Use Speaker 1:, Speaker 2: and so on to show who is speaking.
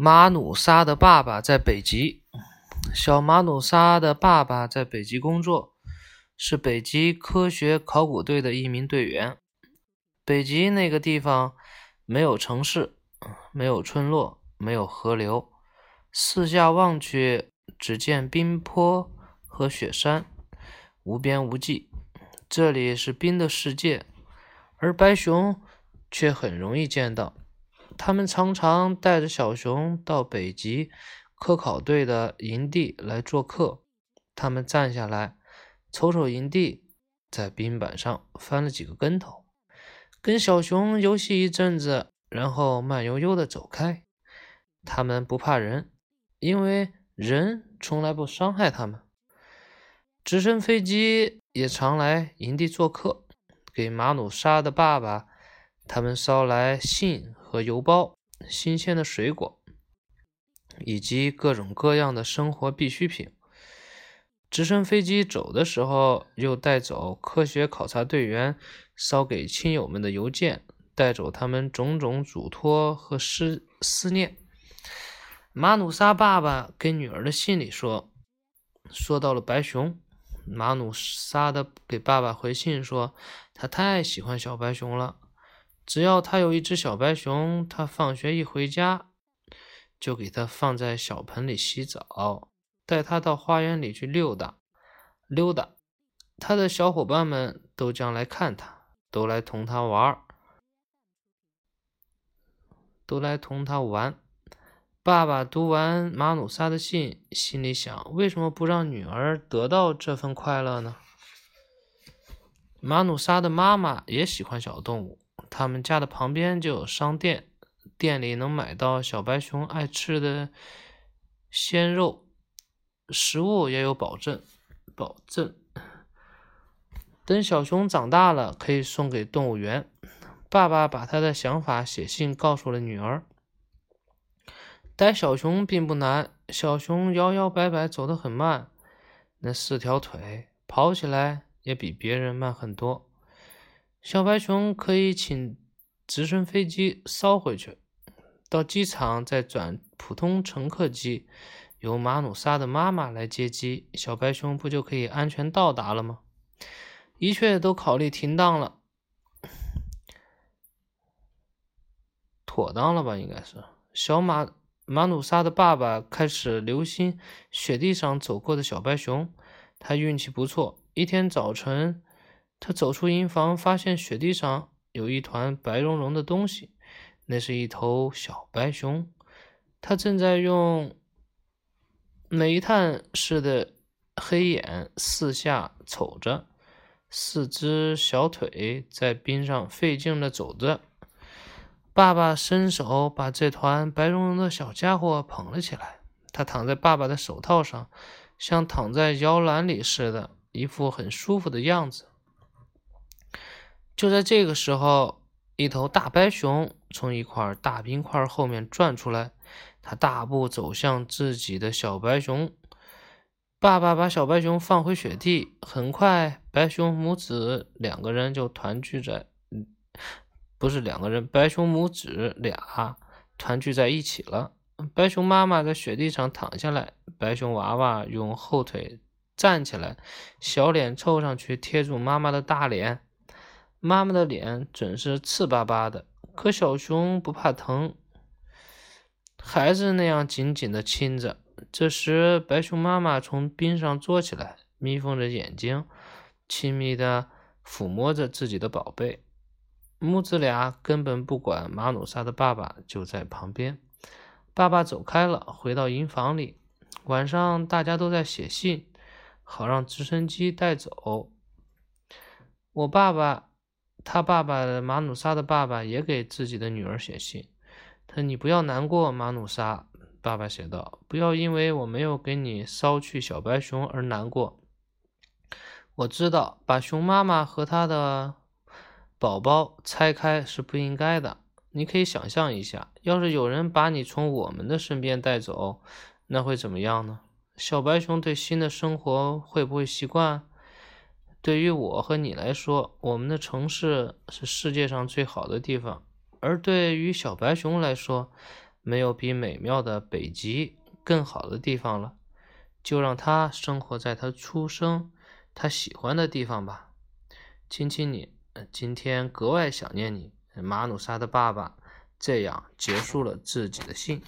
Speaker 1: 马努沙的爸爸在北极。小马努沙的爸爸在北极工作，是北极科学考古队的一名队员。北极那个地方没有城市，没有村落，没有河流，四下望去，只见冰坡和雪山，无边无际。这里是冰的世界，而白熊却很容易见到。他们常常带着小熊到北极科考队的营地来做客。他们站下来，瞅瞅营地，在冰板上翻了几个跟头，跟小熊游戏一阵子，然后慢悠悠地走开。他们不怕人，因为人从来不伤害他们。直升飞机也常来营地做客，给马努沙的爸爸他们捎来信。和邮包、新鲜的水果，以及各种各样的生活必需品。直升飞机走的时候，又带走科学考察队员捎给亲友们的邮件，带走他们种种嘱托和思思念。马努沙爸爸给女儿的信里说，说到了白熊。马努沙的给爸爸回信说，他太喜欢小白熊了。只要他有一只小白熊，他放学一回家，就给它放在小盆里洗澡，带它到花园里去溜达溜达。他的小伙伴们都将来看他，都来同他玩都来同他玩。爸爸读完马努萨的信，心里想：为什么不让女儿得到这份快乐呢？马努萨的妈妈也喜欢小动物。他们家的旁边就有商店，店里能买到小白熊爱吃的鲜肉，食物也有保证。保证，等小熊长大了，可以送给动物园。爸爸把他的想法写信告诉了女儿。带小熊并不难，小熊摇摇摆摆，走得很慢，那四条腿跑起来也比别人慢很多。小白熊可以请直升飞机捎回去，到机场再转普通乘客机，由马努沙的妈妈来接机，小白熊不就可以安全到达了吗？一切都考虑停当了，妥当了吧？应该是小马马努沙的爸爸开始留心雪地上走过的小白熊，他运气不错，一天早晨。他走出营房，发现雪地上有一团白茸茸的东西，那是一头小白熊。它正在用煤炭似的黑眼四下瞅着，四只小腿在冰上费劲地走着。爸爸伸手把这团白茸茸的小家伙捧了起来，他躺在爸爸的手套上，像躺在摇篮里似的，一副很舒服的样子。就在这个时候，一头大白熊从一块大冰块后面转出来，它大步走向自己的小白熊。爸爸把小白熊放回雪地，很快，白熊母子两个人就团聚在，不是两个人，白熊母子俩团聚在一起了。白熊妈妈在雪地上躺下来，白熊娃娃用后腿站起来，小脸凑上去贴住妈妈的大脸。妈妈的脸准是刺巴巴的，可小熊不怕疼，还是那样紧紧的亲着。这时，白熊妈妈从冰上坐起来，眯缝着眼睛，亲密的抚摸着自己的宝贝。母子俩根本不管马努萨的爸爸就在旁边。爸爸走开了，回到营房里。晚上，大家都在写信，好让直升机带走。我爸爸。他爸爸马努沙的爸爸也给自己的女儿写信，他你不要难过，马努沙。爸爸写道：“不要因为我没有给你捎去小白熊而难过。我知道把熊妈妈和她的宝宝拆开是不应该的。你可以想象一下，要是有人把你从我们的身边带走，那会怎么样呢？小白熊对新的生活会不会习惯？”对于我和你来说，我们的城市是世界上最好的地方；而对于小白熊来说，没有比美妙的北极更好的地方了，就让它生活在他出生、他喜欢的地方吧。亲亲你，今天格外想念你。马努沙的爸爸这样结束了自己的信。